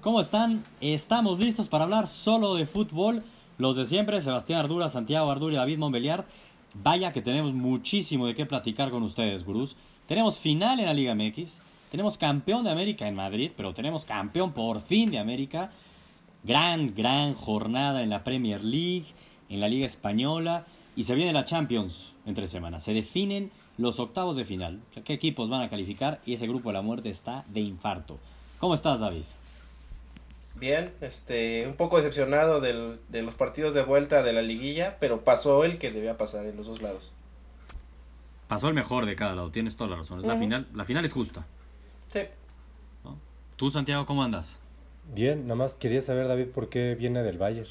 ¿Cómo están? Estamos listos para hablar solo de fútbol. Los de siempre, Sebastián Ardura, Santiago Ardura y David Monbeliar. Vaya que tenemos muchísimo de qué platicar con ustedes, gurús. Tenemos final en la Liga MX. Tenemos campeón de América en Madrid, pero tenemos campeón por fin de América. Gran, gran jornada en la Premier League, en la Liga Española. Y se viene la Champions entre semanas. Se definen los octavos de final. ¿Qué equipos van a calificar? Y ese grupo de la muerte está de infarto. ¿Cómo estás, David? Bien, este, un poco decepcionado del, de los partidos de vuelta de la liguilla, pero pasó el que debía pasar en los dos lados. Pasó el mejor de cada lado, tienes toda la razón. Es la, final, la final es justa. Sí. ¿no? Tú, Santiago, ¿cómo andas? Bien, nada más quería saber, David, por qué viene del Bayern.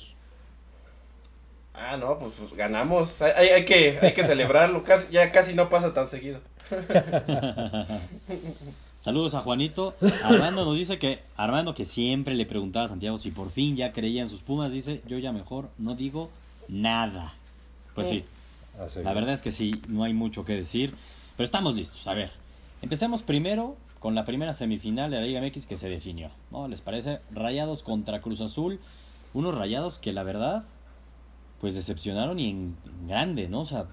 Ah, no, pues, pues, ganamos. Hay, hay- hay que, hay que celebrarlo. Casi, ya casi no pasa tan seguido. Saludos a Juanito. Armando nos dice que, Armando que siempre le preguntaba a Santiago si por fin ya creía en sus Pumas, dice, yo ya mejor no digo nada. Pues sí, la verdad es que sí, no hay mucho que decir, pero estamos listos. A ver, empecemos primero con la primera semifinal de la Liga MX que se definió. ¿no? ¿Les parece? Rayados contra Cruz Azul. Unos rayados que la verdad, pues decepcionaron y en, en grande, ¿no? O sea,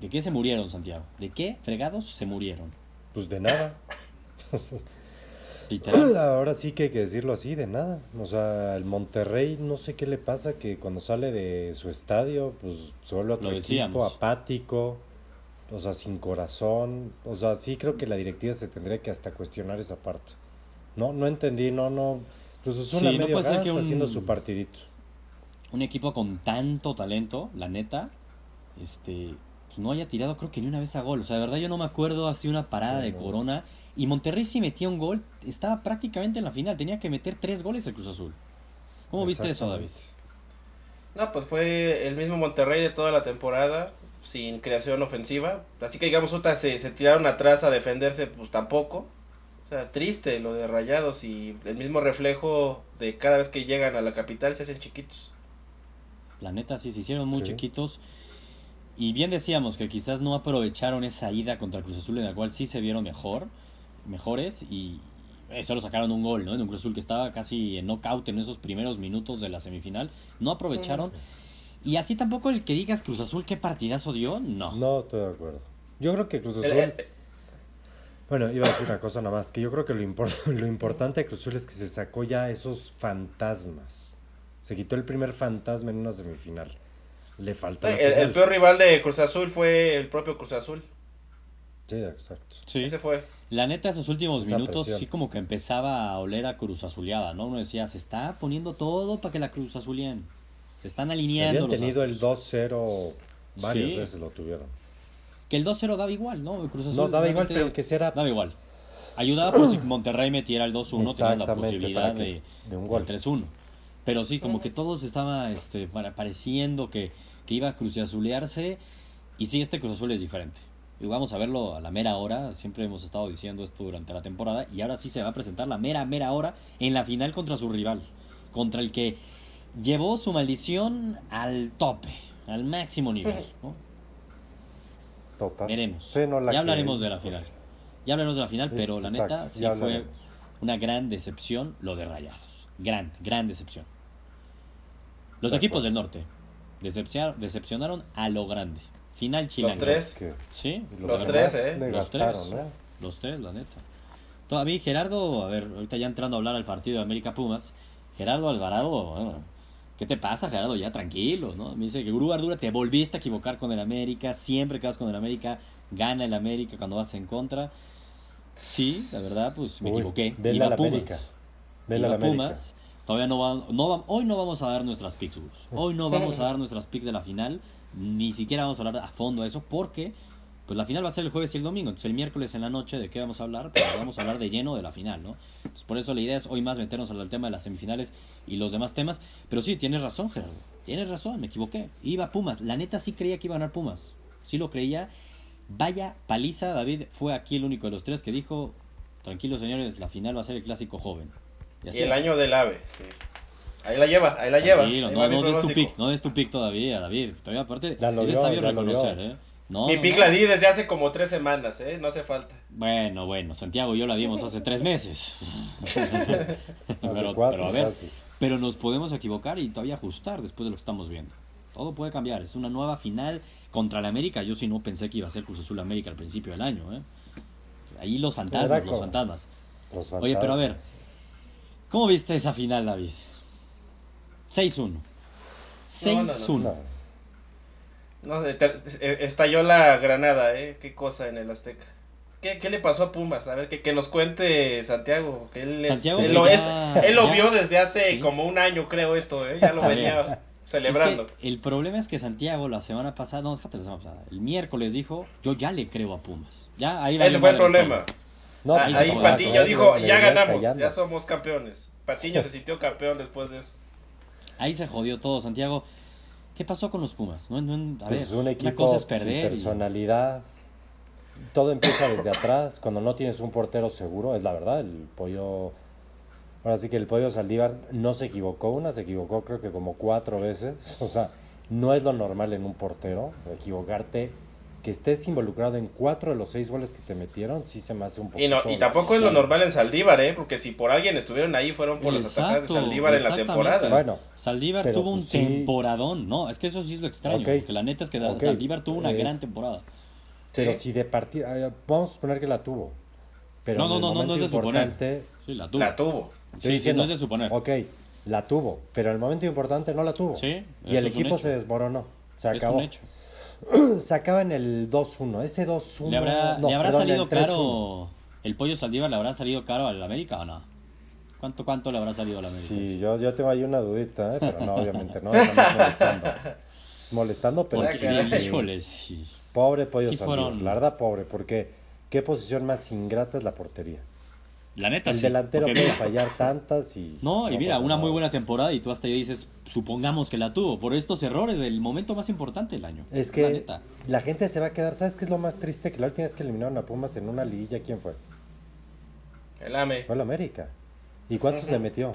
¿de qué se murieron, Santiago? ¿De qué fregados se murieron? Pues de nada. Ahora sí que hay que decirlo así, de nada. O sea, el Monterrey, no sé qué le pasa, que cuando sale de su estadio, pues se vuelve otro Lo equipo apático, o sea, sin corazón. O sea, sí creo que la directiva se tendría que hasta cuestionar esa parte. No, no entendí, no, no. Cruz Azul Sí, a no medio gas que un- haciendo su partidito. un equipo con tanto talento, la neta, este, pues no haya tirado creo que ni una vez a gol. O sea, de verdad yo no me acuerdo así una parada Sí, de no. Corona. Y Monterrey si metía un gol, estaba prácticamente en la final. Tenía que meter tres goles el Cruz Azul. ¿Cómo viste eso, David? No, pues fue el mismo Monterrey de toda la temporada, sin creación ofensiva. Así que digamos, otra se, se tiraron atrás a defenderse, pues tampoco. O sea, triste lo de Rayados y el mismo reflejo de cada vez que llegan a la capital se hacen chiquitos. La neta sí se hicieron muy Sí. chiquitos. Y bien decíamos que quizás no aprovecharon esa ida contra el Cruz Azul en la cual sí se vieron mejor, mejores y solo sacaron un gol, ¿no? En un Cruz Azul que estaba casi en knockout en esos primeros minutos de la semifinal. No aprovecharon. Y así tampoco el que digas Cruz Azul qué partidazo dio, no. No, estoy de acuerdo. Yo creo que Cruz Azul. Bueno, iba a decir una cosa nada más, que yo creo que lo, lo importante de Cruz Azul es que se sacó ya esos fantasmas. Se quitó el primer fantasma en una semifinal. Le falta el- peor rival de Cruz Azul fue el propio Cruz Azul. Sí, exacto. Sí. Ese fue. La neta, esos últimos Esa minutos presión. sí como que empezaba a oler a Cruz Azuleada, ¿no? Uno decía, se está poniendo todo para que la Cruz Azulien. Se están alineando Habían los tenido el astros. 2-0 varias Sí. veces lo tuvieron. Que el 2-0 daba igual, ¿no? El Cruz Azul No, daba igual, pero que será Daba igual. Ayudaba por si Monterrey metiera el 2-1, tenían la posibilidad que- de, de un gol. 3-1. Pero sí, como que todos estaba este, para- pareciendo que, que iba a cruzazulearse. Y sí, este Cruz Azul es diferente. Y vamos a verlo a la mera hora. Siempre hemos estado diciendo esto durante la temporada. Y ahora sí se va a presentar la mera, mera hora en la final contra su rival. Contra el que llevó su maldición al tope, al máximo nivel. ¿no? Total. Veremos. Sí, no, la ya hablaremos de la final. Ya hablaremos de la final, Sí, pero la exacto, neta sí fue hablaremos. una gran decepción lo de Rayados. Gran, gran decepción. Los De equipos acuerdo. del norte decepcionaron, decepcionaron a lo grande. Final chileno. Los tres. Sí, Los tres, ¿eh? Los gastaron, tres. ¿eh? Los tres, la neta. Todavía Gerardo, a ver, ahorita ya entrando a hablar al partido de América Pumas, Gerardo Alvarado, bueno, ¿qué te pasa, Gerardo? Ya tranquilo, ¿no? Me dice que Gurú Ardura te volviste a equivocar con el América, siempre que vas con el América, gana el América cuando vas en contra. Sí, la verdad, pues me Uy, equivoqué. vela Iba a la Pumas. América. Vela Iba a la América. Pumas. Todavía no va, no hoy no vamos a dar nuestras picks, Gus. Hoy no vamos a dar nuestras picks de la final, ni siquiera vamos a hablar a fondo de eso, porque pues la final va a ser el jueves y el domingo. Entonces el miércoles en la noche, ¿de qué vamos a hablar? Pues vamos a hablar de lleno de la final, ¿no? Entonces por eso la idea es hoy más meternos al tema de las semifinales y los demás temas. Pero sí, tienes razón, Gerardo. Tienes razón, me equivoqué. Iba Pumas. La neta sí creía que iba a ganar Pumas. Sí lo creía. Vaya paliza, David fue aquí el único de los tres que dijo, tranquilos señores, la final va a ser el clásico joven. Y el año del ave, sí. Ahí la lleva, ahí la lleva. Ahí no, no des tu pick, no des tu pick todavía, David. Todavía aparte, lo es sabio lo reconocer. ¿eh? No, Mi no, pick no. la di desde hace como tres semanas, ¿eh? No hace falta. Bueno, bueno, Santiago y yo la dimos hace tres meses. Hace pero, cuatro, pero a ver, casi. pero nos podemos equivocar y todavía ajustar después de lo que estamos viendo. Todo puede cambiar. Es una nueva final contra la América. Yo sí no pensé que iba a ser Cruz Azul América al principio del año. ¿eh? Ahí los fantasmas, los fantasmas. Los Oye, pero a ver. ¿Cómo viste esa final, David? 6-1. 6-1. No, No, eh, estalló la granada, ¿eh? Qué cosa en el Azteca. ¿Qué, qué le pasó a Pumas? A ver, que, que nos cuente Santiago. Que él, es- Santiago, él lo, es- él lo ya- vio desde hace sí. como un año, creo, esto, ¿eh? Ya lo venía celebrando. Es que el problema es que Santiago la semana pasada, no, la semana pasada, el miércoles dijo, yo ya le creo a Pumas. Ya ahí va Ese fue el problema. No, Ah, ahí pues, ahí Patiño todavía dijo, ya ganamos, callando. ya somos campeones. Patiño se sintió campeón después de eso. Ahí se jodió todo, Santiago. ¿Qué pasó con los Pumas? No, no, a Pues ver, es un una equipo cosa es sin y- personalidad. Todo empieza desde atrás. Cuando no tienes un portero seguro, es la verdad. El pollo. Ahora sí que el pollo Saldívar no se equivocó una, se equivocó creo que como cuatro veces. O sea, no es lo normal en un portero. Equivocarte, que estés involucrado en cuatro de los seis goles que te metieron, sí se me hace un poco. Y, no, y tampoco es lo normal en Saldívar, ¿eh? Porque si por alguien estuvieron ahí, fueron por las atajadas de Exacto, Saldívar en la exactamente. temporada. Bueno, Saldívar Pero, tuvo un pues, sí. temporadón. No, es que eso sí es lo extraño. Ok, Porque la neta es que ok, Saldívar tuvo una es- gran temporada. pero Sí. si de partida. eh, Vamos a suponer que la tuvo. Pero No, en no, el no, no, no momento es de suponer. importante, Sí, la tuvo. La tuvo. Estoy Sí, sí, diciendo, no es de suponer. Ok, la tuvo, pero en el momento importante no la tuvo. Sí, y el es equipo se desmoronó. Se Es acabó. un hecho. Se acaba en el 2-1. Ese 2-1. ¿Le habrá, no, le habrá perdón, salido el 3-1. caro el pollo Saldívar? ¿Le habrá salido caro al América o no? ¿Cuánto, cuánto le habrá salido al América? Sí, yo, yo tengo ahí una dudita, ¿eh? pero no, obviamente no. Molestando. Molestando, pero Porque, sí. caray. híjole, sí. Pobre pollo Sí Saldívar, fueron- La verdad, pobre, porque qué posición más ingrata es la portería. La neta, El sí. delantero porque puede mira, fallar tantas y. No, y mira, una muy buena temporada y tú hasta ahí dices, supongamos que la tuvo. Por estos errores, el momento más importante del año. Es La que neta. la gente se va a quedar. ¿Sabes qué es lo más triste? Que la última vez que eliminaron a Pumas en una liguilla, ¿quién fue? El AME. Fue el América. ¿Y cuántos le metió?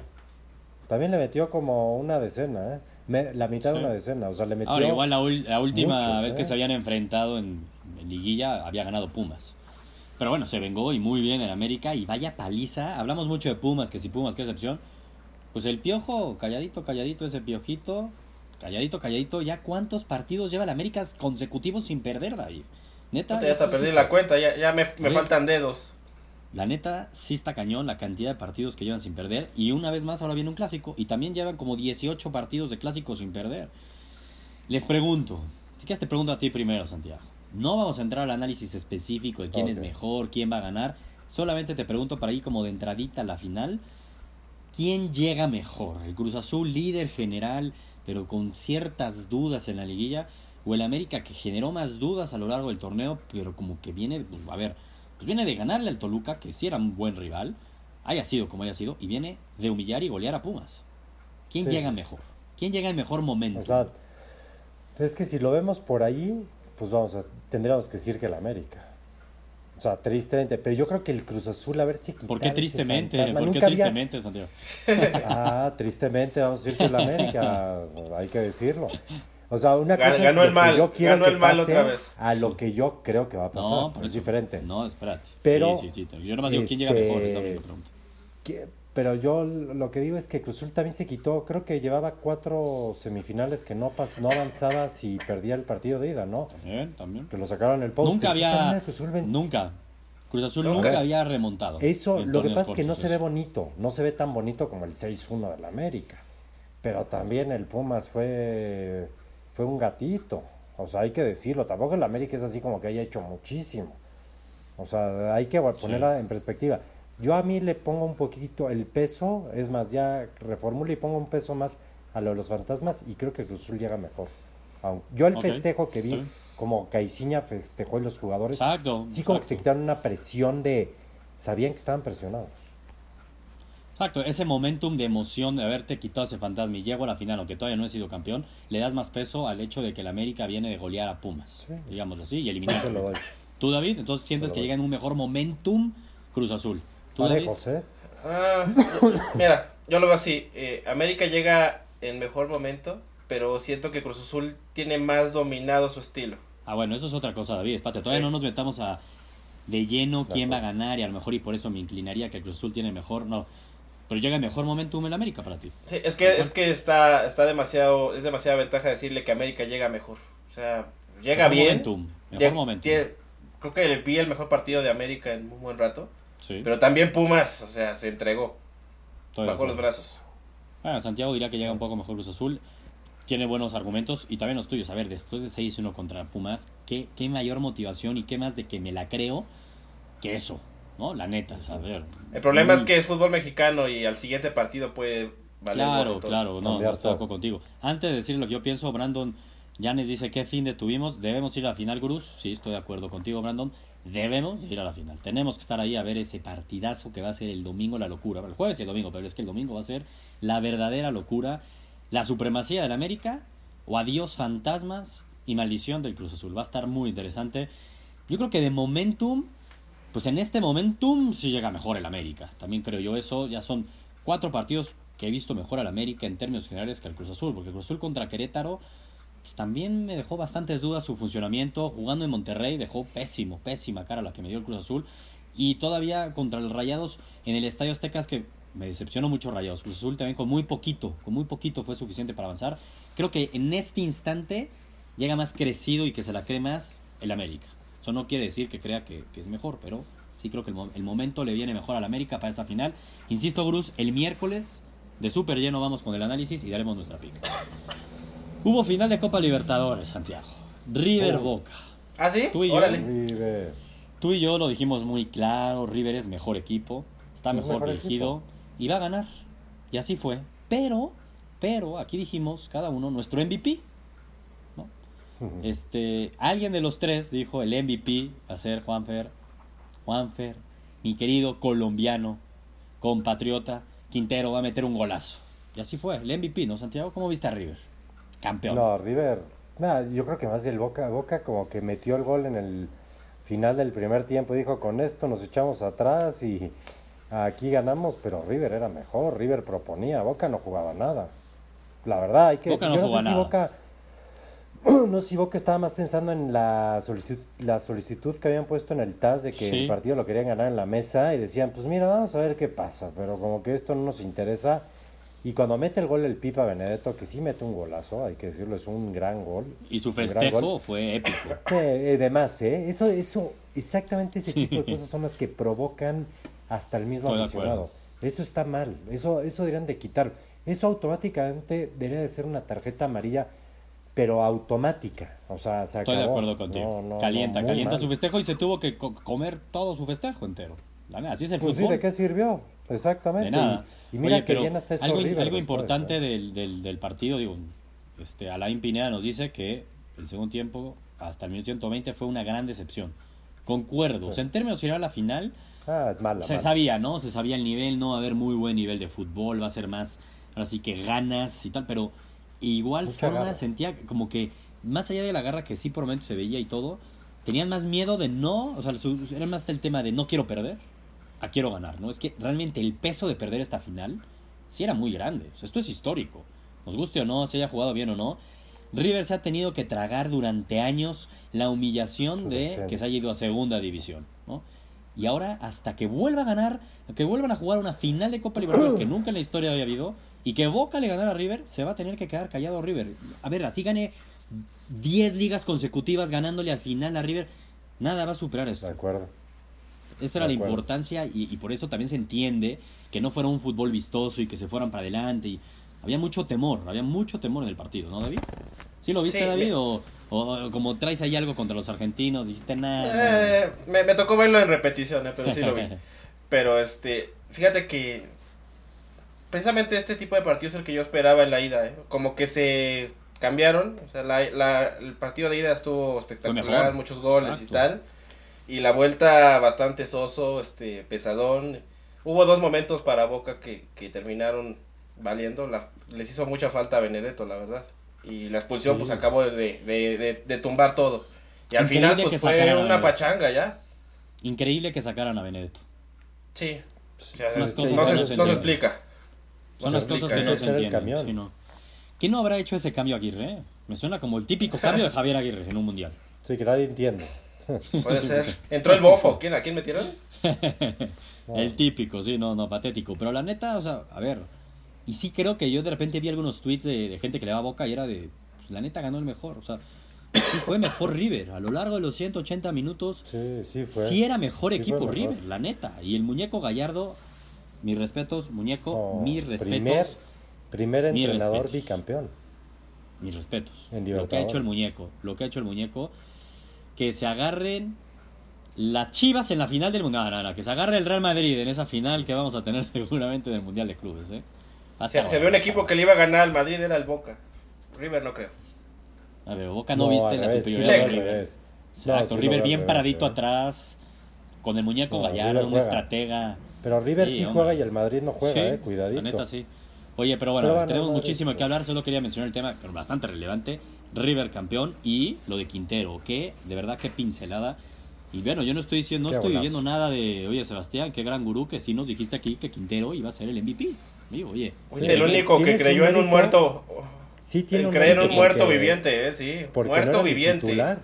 También le metió como una decena, ¿eh? Me- la mitad de una decena. O sea, le metió. Ahora, igual la, ul- la última muchos, vez que ¿eh? se habían enfrentado en, en liguilla había ganado Pumas. Pero bueno, se vengó y muy bien en América y vaya paliza. Hablamos mucho de Pumas, que si Pumas, qué excepción. Pues el piojo, calladito, calladito, ese piojito, calladito, calladito. ¿Ya cuántos partidos lleva el América consecutivos sin perder, David? Neta, Ya hasta perdí sí- la cuenta, ya, ya me, faltan dedos. La neta, sí está cañón la cantidad de partidos que llevan sin perder. Y una vez más, ahora viene un clásico. Y también llevan como 18 partidos de clásico sin perder. Les pregunto, si quieres te pregunto a ti primero, Santiago. No vamos a entrar al análisis específico de quién es mejor, quién va a ganar. Solamente te pregunto para ir como de entradita a la final. ¿Quién llega mejor? ¿El Cruz Azul líder general, pero con ciertas dudas en la liguilla? ¿O el América que generó más dudas a lo largo del torneo, pero como que viene, pues, a ver, pues viene de ganarle al Toluca, que sí era un buen rival, haya sido como haya sido, y viene de humillar y golear a Pumas. ¿Quién Sí, llega mejor? ¿Quién llega en mejor momento? Es que si lo vemos por ahí, pues vamos a. Tendríamos que decir que el América. O sea, tristemente. Pero yo creo que el Cruz Azul, a ver si. ¿Por qué tristemente? ¿Por qué Nunca había- tristemente, Santiago? Ah, tristemente, vamos a decir que el América, hay que decirlo. O sea, una Gan- cosa ganó es el lo mal, que yo quiero ganó que el mal pase otra vez. a lo que yo creo que va a pasar. No, es diferente. No, espérate. Pero, Sí, sí, sí. Yo nomás digo quién llega mejor, es la este, pregunta. Que- Pero yo lo que digo es que Cruz Azul también se quitó, creo que llevaba cuatro semifinales que no, pas, no avanzaba si perdía el partido de ida, ¿no? También, también. Que lo sacaron en el post. Nunca había. el Cruz Azul ven- Nunca. Cruz Azul Nunca. había remontado. Eso, lo que pasa es que no se ve bonito, no se ve tan bonito como el 6-1 del América. Pero también el Pumas fue, fue un gatito. O sea, hay que decirlo. Tampoco el América es así como que haya hecho muchísimo. O sea, hay que ponerla en perspectiva. Yo a mí le pongo un poquito el peso, es más, ya reformulo y pongo un peso más a lo de los fantasmas y creo que Cruz Azul llega mejor. Yo el festejo que vi, como Caiciña festejó y los jugadores, Exacto. sí como que se quitaron una presión de... Sabían que estaban presionados. Exacto, ese momentum de emoción de haberte quitado ese fantasma y llego a la final, aunque todavía no he sido campeón, le das más peso al hecho de que el América viene de golear a Pumas, Sí. digámoslo así, y eliminar. se lo doy. Tú, David, entonces sientes que doy. llega en un mejor momentum Cruz Azul. Parejos, ¿eh? Ah, mira, yo lo veo así. eh, América llega en mejor momento, pero siento que Cruz Azul tiene más dominado su estilo. Ah, bueno, eso es otra cosa, David. Espate, todavía Sí. no nos metamos a de lleno quién va a ganar y a lo mejor y por eso me inclinaría que el Cruz Azul tiene mejor. No, pero llega el mejor momentum en América para ti. Sí, es que, es que está, está demasiado, es demasiada ventaja decirle que América llega mejor. O sea, llega Mejor bien. momentum, mejor tiene- creo que vi el mejor partido de América en un buen rato. Sí, Pero también Pumas, o sea, se entregó. estoy de Bajó los brazos. Bueno, Santiago diría que llega un poco mejor Cruz Azul. Tiene buenos argumentos y también los tuyos. A ver, después de 6-1 contra Pumas, ¿qué, qué mayor motivación y qué más de que me la creo que eso, ¿no? La neta, o sea, a ver. El problema Mm. es que es fútbol mexicano y al siguiente partido puede valer Claro, claro, no, estoy contigo. Antes de decir lo que yo pienso, Brandon Yanes dice qué fin de tuvimos. Debemos ir a la final, Cruz. Sí, estoy de acuerdo contigo, Brandon. Debemos ir a la final. Tenemos que estar ahí a ver ese partidazo que va a ser el domingo, la locura. El jueves y el domingo, pero es que el domingo va a ser la verdadera locura. La supremacía del América o adiós fantasmas y maldición del Cruz Azul. Va a estar muy interesante. Yo creo que de momentum, pues en este momentum sí llega mejor el América. También creo yo eso. Ya son cuatro partidos que he visto mejor al América en términos generales que al Cruz Azul. Porque el Cruz Azul contra Querétaro, pues también me dejó bastantes dudas su funcionamiento. Jugando en Monterrey dejó pésimo, pésima cara la que me dio el Cruz Azul. Y todavía contra los Rayados en el Estadio Aztecas que me decepcionó mucho Rayados. Cruz Azul también con muy poquito, con muy poquito fue suficiente para avanzar. Creo que en este instante llega más crecido y que se la cree más el América. Eso no quiere decir que crea que, es mejor, pero sí creo que el momento le viene mejor al América para esta final. Insisto, Cruz, el miércoles de súper lleno vamos con el análisis y daremos nuestra pica. Hubo final de Copa Libertadores, Santiago. River Oh. Boca. ¿Ah, sí? Tú y yo. Órale. River. Tú y yo lo dijimos muy claro, River es mejor equipo, está Es mejor mejor dirigido y va a ganar. Y así fue. Pero, pero, aquí dijimos cada uno nuestro MVP. ¿no? Este, alguien de los tres dijo el MVP va a ser Juanfer, Juanfer, mi querido colombiano, compatriota, Quintero va a meter un golazo. Y así fue, el MVP, ¿no, Santiago? ¿Cómo viste a River? Campeón. No, River. nada, yo creo que más el Boca. Boca como que metió el gol en el final del primer tiempo. Dijo, con esto nos echamos atrás y aquí ganamos, pero River era mejor. River proponía. Boca no jugaba nada. La verdad, hay que Boca decir. no yo no sé si nada. Boca. No sé si Boca estaba más pensando en la solicitud, la solicitud que habían puesto en el TAS de que Sí. el partido lo querían ganar en la mesa y decían, pues mira, vamos a ver qué pasa, pero como que esto no nos interesa. Y cuando mete el gol el Pipa Benedetto, que sí mete un golazo, hay que decirlo, es un gran gol. Y su festejo fue épico. Eh, eh, más, ¿eh? Eso, eso, exactamente ese tipo de cosas son las que provocan hasta el mismo Estoy aficionado. Eso está mal, eso, eso deberían de quitar. Eso automáticamente debería de ser una tarjeta amarilla, pero automática. O sea, se Estoy de acabó. acuerdo contigo. No, no, calienta, no, calienta mal. su festejo y se tuvo que co- comer todo su festejo entero. Así es el Pues sí, fútbol. ¿de qué sirvió? Exactamente. De nada. Y, y mira Oye, que bien hasta eso algo, River algo después, importante ¿eh? del, del, del partido, digo, este, Alain Pineda nos dice que el segundo tiempo, hasta el minuto 120, fue una gran decepción. Concuerdo. O sea, en términos general, la final Ah, es mala. se mala. sabía, ¿no? Se sabía el nivel, no va a haber muy buen nivel de fútbol, va a ser más, ahora sí que ganas y tal, pero igual Mucha forma garra. sentía como que, más allá de la garra que sí por momentos se veía y todo, tenían más miedo de no, o sea, su- era más el tema de no quiero perder, a quiero ganar, ¿no? Es que realmente el peso de perder esta final sí era muy grande, o sea, esto es histórico, nos guste o no, se haya jugado bien o no. River se ha tenido que tragar durante años la humillación Su de que se haya ido a segunda división, ¿no? Y ahora, hasta que vuelva a ganar, que vuelvan a jugar una final de Copa Libertadores que nunca en la historia había habido, y que Boca le ganara a River, se va a tener que quedar callado River. A ver, así gane 10 ligas consecutivas ganándole al final a River, nada va a superar esto. De acuerdo. Esa era la importancia y, y por eso también se entiende que no fuera un fútbol vistoso y que se fueran para adelante. Y había mucho temor, había mucho temor en el partido, ¿no, David? ¿Sí lo viste, Sí, David? me- O, o como traes ahí algo contra los argentinos, dijiste nada. Eh, me, me tocó verlo en repetición, eh, pero sí lo vi. Pero este, fíjate que precisamente este tipo de partido es el que yo esperaba en la ida, ¿eh? como que se cambiaron, o sea, la, la- el partido de ida estuvo espectacular, muchos goles Exacto. y tal, y la vuelta bastante soso, este, pesadón. Hubo dos momentos para Boca que, que terminaron valiendo, la- les hizo mucha falta a Benedetto, la verdad, y la expulsión Sí. pues acabó de, de, de- de tumbar todo. Y al Increíble final pues fue una pachanga ya. Increíble que sacaran a Benedetto. Sí. No, se, que no se no se entienden. explica. Son las cosas que no se entienden. camión. sí, no. ¿Quién no habrá hecho ese cambio Aguirre? Me suena como el típico cambio de Javier Aguirre en un mundial. Sí, que nadie entiende. Puede ser. Entró el bofo. ¿Quién, ¿A quién metieron? El típico, sí, no, no, patético. Pero la neta, o sea, a ver. Y sí creo que yo de repente vi algunos tweets de, de gente que le va a boca y era de. Pues, la neta ganó el mejor. O sea, sí fue mejor River. A lo largo de los 180 minutos, Sí, sí fue. sí era mejor Sí equipo mejor. River, la neta. Y el muñeco Gallardo, mis respetos, muñeco, No, mis respetos. Primer, primer Mis entrenador respetos. bicampeón. Mis respetos. En Lo que ha hecho el muñeco. Lo que ha hecho el muñeco. Que se agarren las chivas en la final del mundial. No, no, no, que se agarre el Real Madrid en esa final que vamos a tener seguramente en el mundial de clubes. ¿eh? Se, ve un equipo que le iba a ganar al Madrid, era el Boca. River no creo. A ver, Boca no, viste al la revés, superioridad de River. Exacto, No, sí River bien paradito ¿eh? atrás. Con el muñeco No, Gallardo, un estratega. Pero River sí, juega y el Madrid no juega, Sí, eh, cuidadito. La neta sí. Oye, pero bueno, Pero bueno, tenemos Madrid, muchísimo que pues. hablar. Solo quería mencionar el tema, pero bastante relevante. River campeón y lo de Quintero, que de verdad qué pincelada. Y bueno, yo no estoy diciendo, no Qué estoy diciendo nada de, oye Sebastián, qué gran gurú, que sí nos dijiste aquí que Quintero iba a ser el MVP. Digo, oye, Fuiste el único que un creyó en un muerto. Sí, tiene En un creer en un muerto porque- viviente, ¿eh? Sí. Porque muerto no viviente. titular.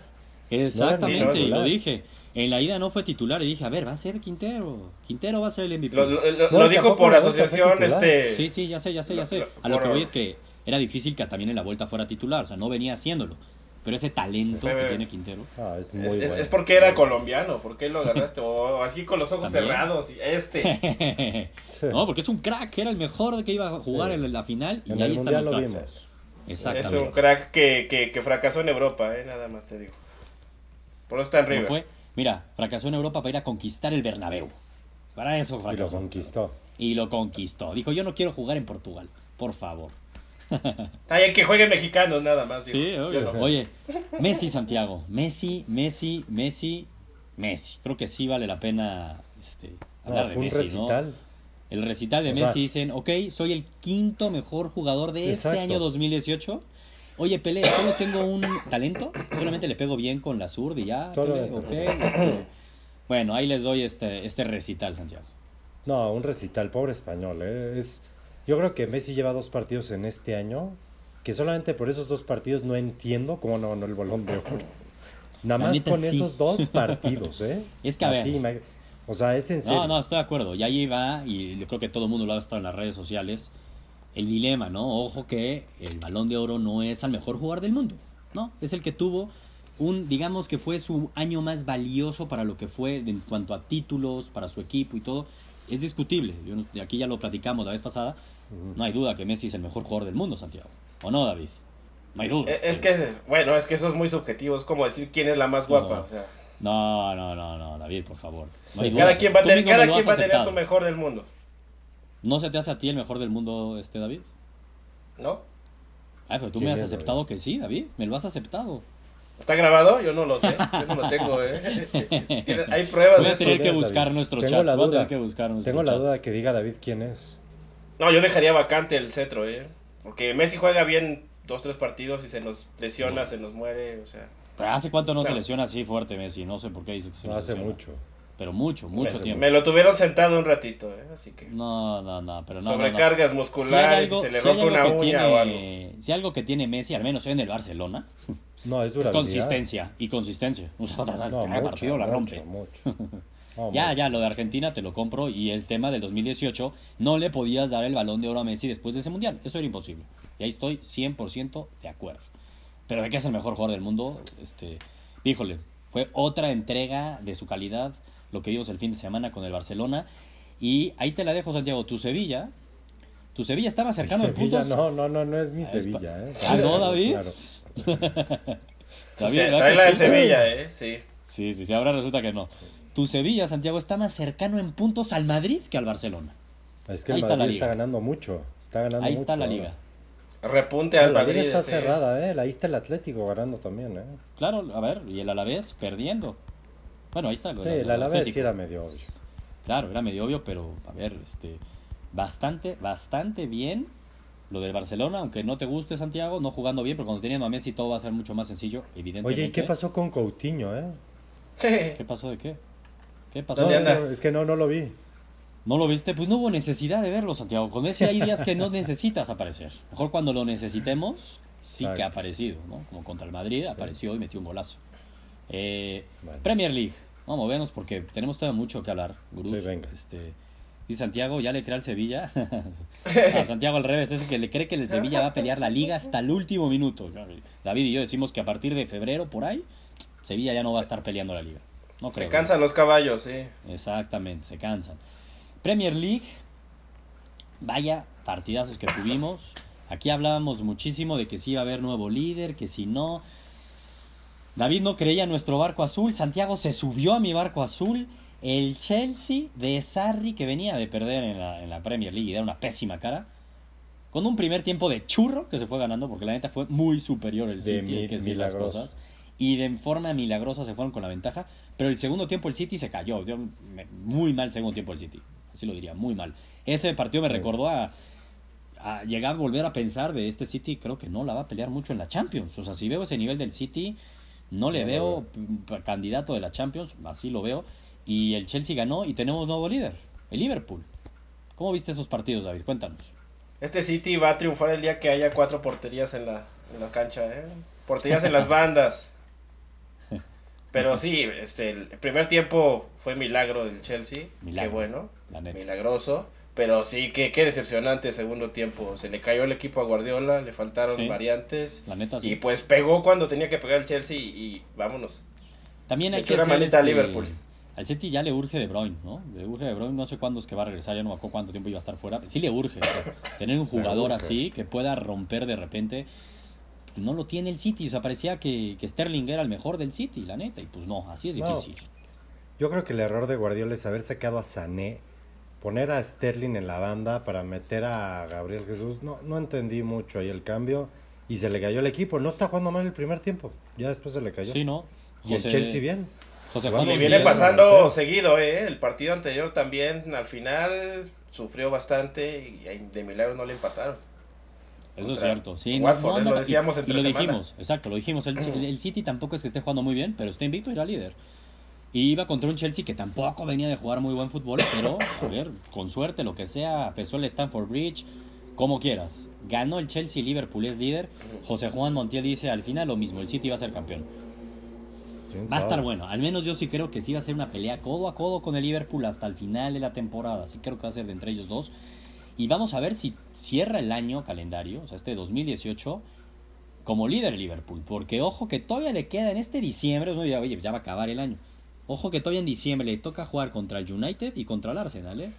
exactamente, No y lo dije. En la ida no fue titular y dije, a ver, va a ser Quintero. Quintero va a ser el MVP. Lo, lo- lo- No, lo y dijo por asociación, este. Sí, sí, ya sé, ya sé, ya Lo- sé. lo- A lo que voy es que era difícil que también en la vuelta fuera titular, o sea, no venía haciéndolo. Pero ese talento Sí. que tiene Quintero. Ah, es muy Es, es- bueno. es porque era colombiano, ¿por qué lo agarraste? O así con los ojos También. cerrados. Y este. Sí. no, porque es un crack, era el mejor que iba a jugar Sí. en la final y En ahí el los lo vimos. Es Exactamente. un crack que, que, que fracasó en Europa, ¿eh? Nada más te digo. Por eso está en ¿Cómo River. fue? Mira, fracasó en Europa para ir a conquistar el Bernabéu. Para eso Y lo fracasó. conquistó. Y lo conquistó. Dijo, yo no quiero jugar en Portugal, por favor. Ay, que jueguen mexicanos nada más. digo. Sí, obvio. no. Oye, Messi, Santiago. Messi, Messi, Messi, Messi. Creo que sí vale la pena este, No, hablar de fue un Messi, ¿no? recital. El recital de O sea- Messi dicen, ok, soy el quinto mejor jugador de este año 2018. Oye, Pelé, solo tengo un talento, solamente le pego bien con la zurda y ya, Pelé, Solamente. ok. este, bueno, ahí les doy este, este recital, Santiago. No, un recital, pobre español. ¿eh? Es, yo creo que Messi lleva dos partidos en este año, que solamente por esos dos partidos no entiendo cómo no ganó el balón de oro. Nada más neta, con sí. esos dos partidos, ¿eh? Es que, a ver. Así, o sea, es en serio. No, no, estoy de acuerdo. Y ahí va, y yo creo que todo el mundo lo ha estado en las redes sociales, el dilema, ¿no? Ojo que el balón de oro no es al mejor jugador del mundo, ¿no? Es el que tuvo un, digamos que fue su año más valioso para lo que fue en cuanto a títulos, para su equipo y todo. Es discutible. Yo aquí ya lo platicamos la vez pasada. No hay duda que Messi es el mejor jugador del mundo, Santiago. ¿O no, David? No hay duda. Eh, Es que, bueno, es que eso es muy subjetivo. Es como decir quién es la más guapa. No. O sea, No, no, no, no, David, por favor. No hay Sí. duda. cada quien va a tener, cada quien va a tener su mejor del mundo. ¿No se te hace a ti el mejor del mundo, este David? ¿No? Ay, pero tú ¿Quién me has es, aceptado que sí, David. Me lo has aceptado. ¿Está grabado? Yo no lo sé. Yo no lo tengo, ¿eh? Hay pruebas Voy de a eso. tener que buscar nuestros Tengo chats. la Voy a duda. tener que buscar Tengo la duda que diga David quién es. No, yo dejaría vacante el cetro, ¿eh? Porque Messi juega bien dos, tres partidos y se nos lesiona, se nos muere, o sea. ¿Hace cuánto no se lesiona así fuerte Messi? No sé por qué dice que se No hace lesiona. mucho. Pero mucho, mucho Hace tiempo. Me lo tuvieron sentado un ratito, ¿eh? Así que. No, no, no, pero no. no, no. Sobrecargas Si musculares algo- y se le si rompe una algo que uña o algo. tiene, si algo que tiene Messi, al menos en el Barcelona, No, es consistencia y consistencia. O sea, No, mucho, partido la mucho, rompe. mucho. No, Ya, mucho. ya, lo de Argentina te lo compro y el tema del 2018 no le podías dar el balón de oro a Messi después de ese mundial. Eso era imposible. Y ahí estoy 100% de acuerdo. Pero de que es el mejor jugador del mundo, este, híjole, fue otra entrega de su calidad lo que vimos el fin de semana con el Barcelona. Y ahí te la dejo, Santiago. Tu Sevilla, tu Sevilla estaba cercano en Sevilla, puntos. no, no, no, no es mi es Sevilla, ¿eh? Ah, ¿no, David? Claro. O David, sea, ¿verdad trae que la de? Sevilla, ¿eh? Sí. Sí, sí, sí, ahora resulta que no. Tu Sevilla, Santiago, está más cercano en puntos al Madrid que al Barcelona. Es que Ahí el está la Madrid liga. está ganando mucho. Está ganando Ahí mucho está la ahora. liga. Repunte al la Madrid. liga está cerrada, ¿eh? Ahí está el Atlético ganando también, ¿eh? Claro, a ver, y el Alavés perdiendo. Bueno, ahí está. lo Sí, lo Alavés era medio obvio. Claro, era medio obvio, pero a ver, este, bastante, bastante bien lo del Barcelona, aunque no te guste Santiago, no jugando bien, pero cuando teniendo a Messi todo va a ser mucho más sencillo, evidentemente. Oye, ¿y qué pasó con Coutinho, eh? ¿Qué pasó de qué? ¿Qué pasó? ¿Dónde No, no, es que no, no lo vi. ¿No lo viste? Pues no hubo necesidad de verlo, Santiago. Con Messi hay días que no necesitas aparecer. Mejor cuando lo necesitemos, sí que ha aparecido, ¿no? Como contra el Madrid, apareció y metió un golazo. Eh, Bueno. Premier League. Vamos a movernos porque tenemos todavía mucho que hablar. Gurús. Sí, venga. Este, y Santiago ya le cree al Sevilla. A Santiago al revés, es el que le cree que el Sevilla va a pelear la liga hasta el último minuto. David y yo decimos que a partir de febrero, por ahí, Sevilla ya no va a estar peleando la liga. No creo. Se cansan los caballos, sí. Exactamente, se cansan. Premier League, vaya partidazos que tuvimos. Aquí hablábamos muchísimo de que sí iba a haber nuevo líder, que si no. David no creía en nuestro barco azul, Santiago se subió a mi barco azul. El Chelsea de Sarri, que venía de perder en la, en la Premier League y da una pésima cara, con un primer tiempo de churro que se fue ganando, porque la neta fue muy superior el City, hay que decir las cosas. Y de forma milagrosa se fueron con la ventaja, pero el segundo tiempo el City se cayó. Dio muy mal segundo tiempo el City, así lo diría, muy mal. Ese partido me recordó a, a llegar a volver a pensar de este City, creo que no la va a pelear mucho en la Champions. O sea, si veo ese nivel del City, no le veo candidato de la Champions, así lo veo. Y el Chelsea ganó y tenemos nuevo líder, el Liverpool. ¿Cómo viste esos partidos, David? Cuéntanos. Este City va a triunfar el día que haya cuatro porterías en la, en la cancha, ¿eh? Porterías en las bandas. Pero sí, este, el primer tiempo fue milagro del Chelsea. Milagro, Qué bueno. la neta. Milagroso. Pero sí, qué, qué decepcionante segundo tiempo. Se le cayó el equipo a Guardiola, le faltaron Sí. variantes. La neta, sí. Y pues pegó cuando tenía que pegar el Chelsea y vámonos. También hay Le que una manita a este, Liverpool. Al City ya le urge De Bruyne, ¿no? Le urge De Bruyne, no sé cuándo es que va a regresar, ya no me acuerdo cuánto tiempo iba a estar fuera. pero sí le urge, o sea, tener un jugador así que pueda romper de repente. Pues no lo tiene el City, o sea, parecía que, que Sterling era el mejor del City, la neta, y pues no, así es No. difícil. Yo creo que el error de Guardiola es haber sacado a Sané, poner a Sterling en la banda para meter a Gabriel Jesús. No, no entendí mucho ahí el cambio y se le cayó el equipo. No está jugando mal el primer tiempo, ya después se le cayó. Sí, ¿no? Y el Chelsea bien. José Juan Y viene pasando seguido, ¿eh? El partido anterior también, al final, sufrió bastante y de milagro no le empataron. Eso es cierto, sí. Watford, anda- lo y- decíamos y, entre lo semana. dijimos, exacto, lo dijimos. El, el- el City tampoco es que esté jugando muy bien, pero está invicto y era líder. Y iba contra un Chelsea que tampoco venía de jugar muy buen fútbol, pero, a ver, con suerte, lo que sea, pesó el Stanford Bridge, como quieras. Ganó el Chelsea, Liverpool es líder. José Juan Montiel dice, al final lo mismo, el City va a ser campeón. ¿Quién Va a estar bueno. Al menos yo sí creo que sí va a ser una pelea codo a codo con el Liverpool hasta el final de la temporada. Sí creo que va a ser de entre ellos dos. Y vamos a ver si cierra el año calendario, o sea, este 2018, como líder Liverpool. Porque ojo que todavía le queda en este diciembre, oye, ya va a acabar el año. Ojo que todavía en diciembre le toca jugar contra el United y contra el Arsenal, ¿eh?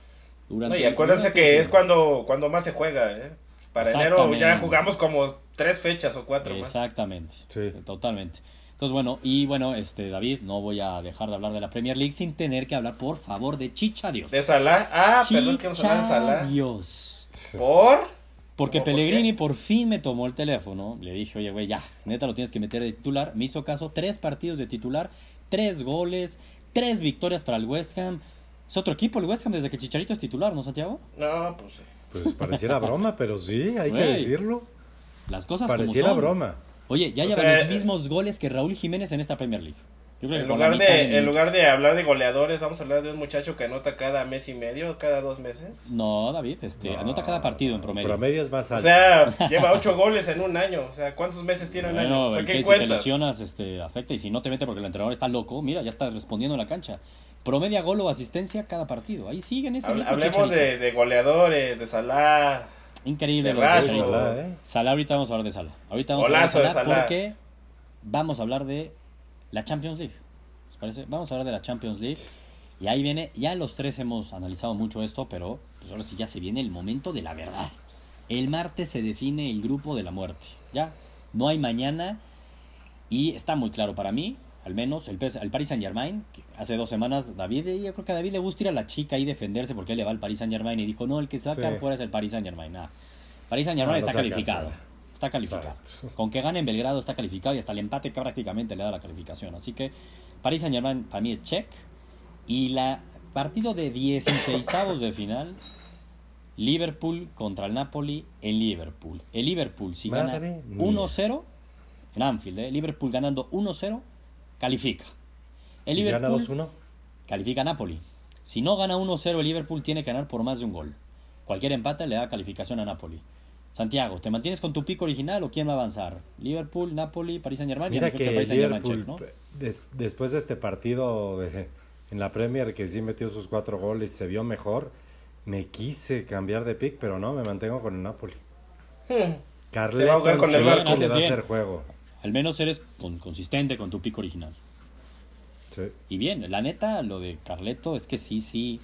Durante No, y acuérdense que es cuando, cuando más se juega, ¿eh? Para enero ya jugamos como tres fechas o cuatro más. Exactamente. Sí. Totalmente. Entonces, bueno, y bueno, este David, no voy a dejar de hablar de la Premier League sin tener que hablar, por favor, de Chicha Dios. De Salah. Ah, perdón que vamos a hablar de Chicha Salah. Dios. ¿Por? Porque ¿Cómo, por Pellegrini qué? por fin me tomó el teléfono. Le dije, oye, güey, ya, neta lo tienes que meter de titular. Me hizo caso, tres partidos de titular, tres goles, tres victorias para el West Ham. Es otro equipo el West Ham desde que Chicharito es titular, ¿no, Santiago? No, pues sí. Pues pareciera broma, pero sí, hay que decirlo. Las cosas Pareciera como son. broma. Oye, ya O sea, los mismos goles que Raúl Jiménez en esta Premier League. Yo creo que En lugar, de, en lugar de hablar de goleadores, vamos a hablar de un muchacho que anota cada mes y medio, cada dos meses. No, David, este, No, anota cada partido en promedio. Promedio es más O alto. sea, lleva ocho goles en un año. O sea, ¿cuántos meses tiene un año? Bueno, O sea, ¿qué que si te lesionas este, afecta y si no te mete porque el entrenador está loco, mira, ya está respondiendo en la cancha. Promedia gol o asistencia cada partido. Ahí siguen ese Hable- ritmo, hablemos de, de goleadores, de Salah. Increíble de lo. Salah, ¿eh? Salah, ahorita vamos a hablar de Salah. Ahorita vamos Golazo a de hablar de Salah, Salah. porque vamos a hablar de la Champions League. ¿Os parece? Vamos a hablar de la Champions League. Y ahí viene, ya los tres hemos analizado mucho esto, pero pues ahora sí ya se viene el momento de la verdad. El martes se define el grupo de la muerte. Ya, no hay mañana. Y está muy claro para mí, al menos, el, el Paris Saint Germain, que hace dos semanas, David, yo creo que a David le gusta ir a la chica y defenderse porque él le va al Paris Saint Germain y dijo, no, el que se va a quedar Sí. fuera es el Paris Saint Germain. Nah. Paris Saint Germain No, está calificado. fuera. Está calificado. Exacto. Con que gane en Belgrado está calificado y hasta el empate que prácticamente le da la calificación. Así que Paris Saint Germain para mí es check. Y la partido de 16 de final, Liverpool contra el Napoli en Liverpool. El Liverpool, si gana Madre mía. 1-0 en Anfield, ¿eh? Liverpool ganando 1-0, califica. El ¿Y si gana Liverpool 2-1? califica a Napoli. Si no gana 1-0 el Liverpool tiene que ganar por más de un gol. Cualquier empate le da calificación a Napoli. Santiago, ¿te mantienes con tu pico original o quién va a avanzar? Liverpool, Napoli, Paris Saint Germain. Mira que, Liverpool, después de este partido en la Premier que sí metió sus cuatro goles y se vio mejor, me quise cambiar de pick, pero no, me mantengo con el Napoli. Hmm. Carleto con el va a hacer juego. Al menos eres consistente con tu pico original. Sí. Y bien, la neta, lo de Carleto es que sí, sí,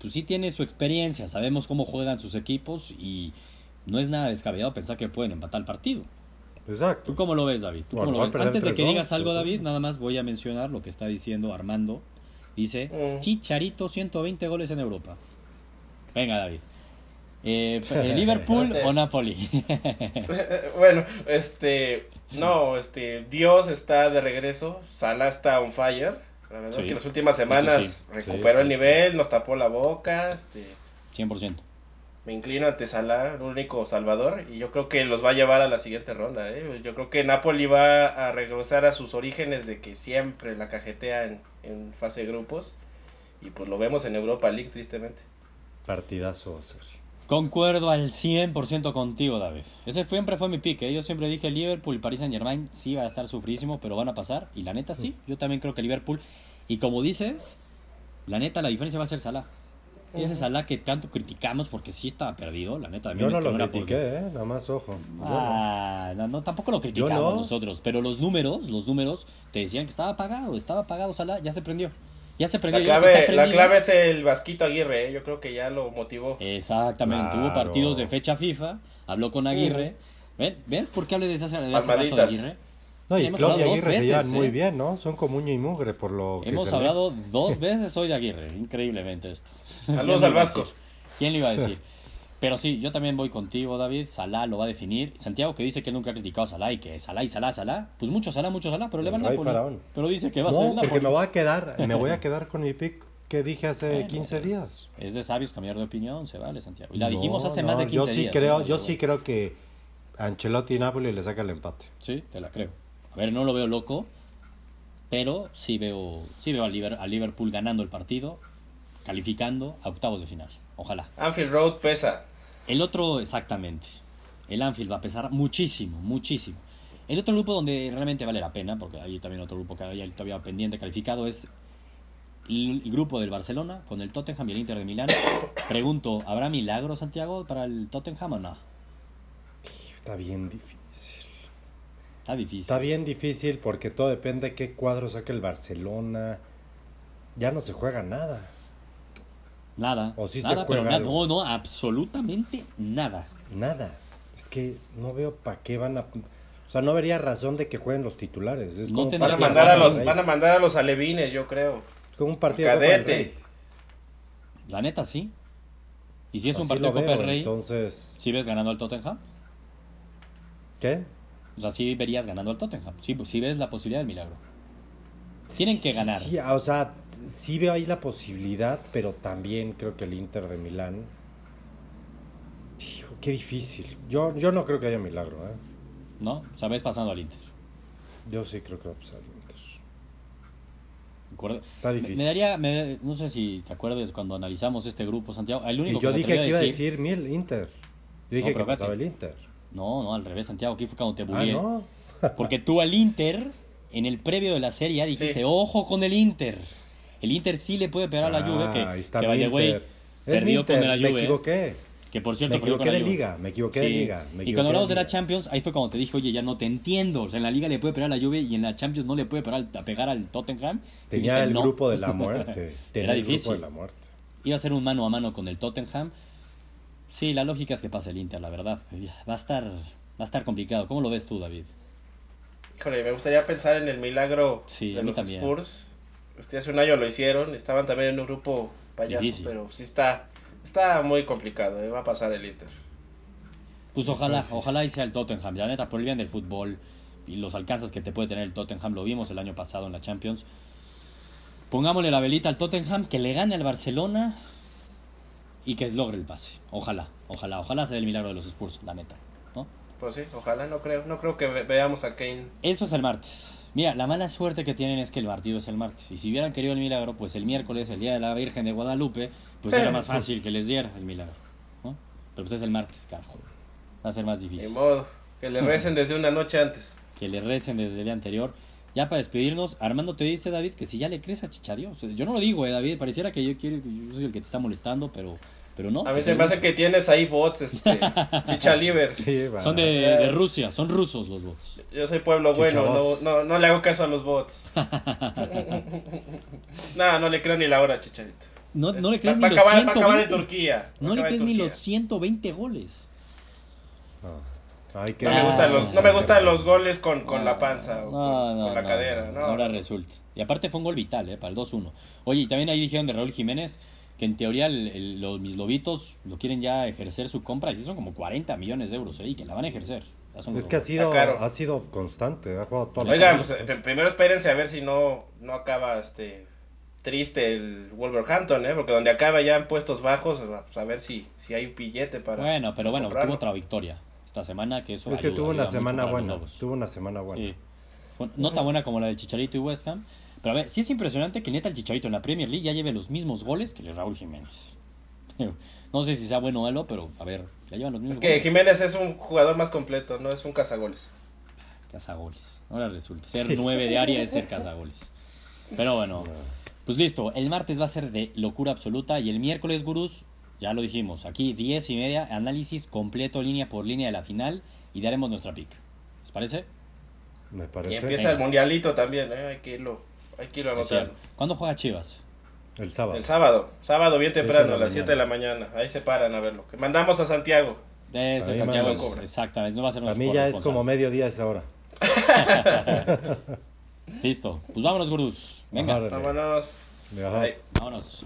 pues sí tiene su experiencia, sabemos cómo juegan sus equipos y no es nada descabellado pensar que pueden empatar el partido. Exacto. ¿Tú cómo lo ves, David? Antes de que digas algo, pues David, nada más voy a mencionar lo que está diciendo Armando. Dice, mm. Chicharito, 120 goles en Europa. Venga, David. Eh, ¿Liverpool o Napoli? bueno, este, no, este, Dios está de regreso, Sala está on fire. La verdad que las últimas semanas recuperó el nivel, nos tapó la boca, este. 100%. Me inclino ante Salah, el único salvador, y yo creo que los va a llevar a la siguiente ronda. ¿eh? Yo creo que Napoli va a regresar a sus orígenes de que siempre la cajetea en, en fase de grupos, y pues lo vemos en Europa League, tristemente. Partidazo, Sergio. Concuerdo al 100% contigo, David. Ese siempre fue mi pique. ¿eh? Yo siempre dije Liverpool y Paris Saint Germain sí va a estar sufrísimo, pero van a pasar. Y la neta sí, yo también creo que Liverpool. Y como dices, la neta la diferencia va a ser Salah. Y ese Salah que tanto criticamos porque sí estaba perdido, la neta. Yo no lo critiqué, ¿eh? Nada más ojo. Ah, no. tampoco lo criticamos nosotros. Pero los números, los números te decían que estaba apagado, estaba apagado Salah, ya se prendió. Ya se prendió. La clave, la clave es el Vasquito Aguirre, ¿eh? yo creo que ya lo motivó. Exactamente, tuvo partidos de fecha FIFA, habló con Aguirre. ¿Ven? ¿Ves por qué hable de, esa, de Aguirre? No, y Klopp y Aguirre se llevan muy ¿eh? bien, ¿no? Son como uño y mugre por lo que Hemos hablado dos veces hoy de Aguirre, increíblemente esto. Saludos al Vasco. ¿Quién le iba a decir? Pero sí, yo también voy contigo, David. Salah lo va a definir. Santiago que dice que él nunca ha criticado a Salah y que Salah y Salah, Salah. Pues mucho Salah, mucho Salah, pero le va al Napoli. Pero dice que va a ser el porque me voy a quedar, me voy a quedar con mi pick que dije hace 15 días. Es de sabios cambiar de opinión, se vale, Santiago. Y la dijimos hace más de 15 yo sí días. Creo, yo sí creo que Ancelotti y Napoli le saca el empate. Sí, te la creo. A ver, no lo veo loco, pero sí veo, sí veo a Liverpool ganando el partido, calificando a octavos de final. Ojalá. Anfield Road pesa. El otro, exactamente. El Anfield va a pesar muchísimo, muchísimo. El otro grupo donde realmente vale la pena, porque hay también otro grupo que hay todavía pendiente calificado, es el, grupo del Barcelona con el Tottenham y el Inter de Milán. Pregunto, ¿habrá milagro, Santiago, para el Tottenham o no? Está bien difícil. Está difícil. Está bien difícil porque todo depende de qué cuadro saque el Barcelona. Ya no se juega nada. Nada. O si se juega No, no, absolutamente nada. Nada. Es que no veo para qué van a. O sea, no vería razón de que jueguen los titulares. Es van, a mandar a los, van a mandar a los alevines, yo creo. como un partido Cadete. La neta, sí. Y si es un partido de Copa del Rey, entonces... ¿sí ves ganando al Tottenham? ¿Qué? O sea, sí verías ganando al Tottenham. Sí, sí ves la posibilidad del milagro. Tienen que ganar. Sí, o sea, sí veo ahí la posibilidad, pero también creo que el Inter de Milán. Hijo, qué difícil. Yo, yo no creo que haya milagro, ¿eh? ¿No? O sea, ves pasando al Inter. Yo sí creo que va a pasar al Inter. Está difícil. Me, daría, no sé si te acuerdas cuando analizamos este grupo, Santiago. El único yo dije que iba a decir, el Inter. Yo dije que pasaba el Inter. No, no, al revés, Santiago. Aquí fue cuando te. Ah, no. Porque tú al Inter en el previo de la serie ya dijiste, ojo con el Inter. El Inter sí le puede pegar a la Juve, que, ah, está que güey, perdió con la Juve. Me equivoqué. Que por cierto, me equivoqué de liga, me equivoqué de liga. y cuando hablamos de, la Champions, ahí fue cuando te dije, oye, ya no te entiendo. O sea, en la liga le puede pegar a la Juve y en la Champions no le puede pegar, a pegar al Tottenham. Tenía el grupo de la muerte. Tenía Era difícil. El grupo de la muerte. Iba a ser un mano a mano con el Tottenham. Sí, la lógica es que pase el Inter, la verdad. Va a estar, va a estar complicado. ¿Cómo lo ves tú, David? me gustaría pensar en el milagro de los Spurs. Este, hace un año lo hicieron, estaban también en un grupo payaso, pero sí está, está muy complicado, ¿eh? va a pasar el Inter. Pues ojalá, ojalá y sea el Tottenham, la neta, por el bien del fútbol y los alcances que te puede tener el Tottenham, lo vimos el año pasado en la Champions. Pongámosle la velita al Tottenham, que le gane al Barcelona y que logre el pase. Ojalá, ojalá, ojalá sea el milagro de los Spurs, la neta. Pues sí, ojalá, no creo, no creo que veamos a Kane. Eso es el martes. Mira, la mala suerte que tienen es que el partido es el martes. Y si hubieran querido el milagro, pues el miércoles, el día de la Virgen de Guadalupe, pues era más fácil que les diera el milagro. ¿no? Pero pues es el martes, carajo. Va a ser más difícil. modo. Que le recen desde una noche antes. Que le recen desde el día anterior. Ya para despedirnos, Armando te dice, David, que si ya le crees a Chichario. O sea, yo no lo digo, eh, David. Pareciera que yo quiero, yo soy el que te está molestando, pero, pero no. A mí se me hace que tienes ahí bots, este, chicha liver. Sí, va. Son de, de Rusia, son rusos los bots. Yo soy pueblo bueno, no, no, no le hago caso a los bots. no, no le creo ni la hora, Chicharito. No, no le crees ni los acabar, va a acabar en 120. Turquía. Va a No le crees ni los 120 goles. Que- No me gustan los, no me gustan los goles con, con la panza o No, con, no, con la no, cadera. No, Ahora resulta. Y aparte fue un gol vital, ¿eh? Para el 2-1. Oye, y también ahí dijeron de Raúl Jiménez que en teoría el- el- los mis lobitos lo quieren ya ejercer su compra y son como 40 millones de euros, ¿eh? Y que la van a ejercer. Es que ha sido, caro. ha sido constante, ha jugado Oigan, pues, eh, primero espérense a ver si no, no acaba este triste el Wolverhampton, ¿eh? Porque donde acaba ya en puestos bajos, pues, a ver si, si hay un billete para. Bueno, pero bueno, comprarlo. tuvo otra victoria esta semana que eso Es que ayuda, tuvo una ayuda mucho semana para los buena, tuvo una semana buena. No tan buena como la del Chicharito y West Ham. Pero a ver, sí es impresionante que neta el Chicharito en la Premier League ya lleve los mismos goles que el Raúl Jiménez. No sé si sea bueno o malo, pero a ver, ya llevan los mismos Es que goles. Jiménez es un jugador más completo, no es un cazagoles. Cazagoles. Ahora resulta. Ser nueve de área es ser cazagoles. Pero bueno, pues listo. El martes va a ser de locura absoluta y el miércoles, gurús, ya lo dijimos. Aquí, diez y media, análisis completo línea por línea de la final y daremos nuestra pick. ¿Les parece? Me Y parece. empieza el mundialito también, ¿eh? Hay que irlo, hay que irlo Es anotando. ¿Cuándo juega Chivas? El sábado. El sábado, sábado bien temprano, a la las 7 de la mañana. Ahí se paran a verlo. Que mandamos a Santiago. Desde Ahí Santiago. es- Exactamente. No va a ser A mí ya es como mediodía esa hora. Listo. Pues vámonos, gurús. Venga. Vámonos. Vámonos.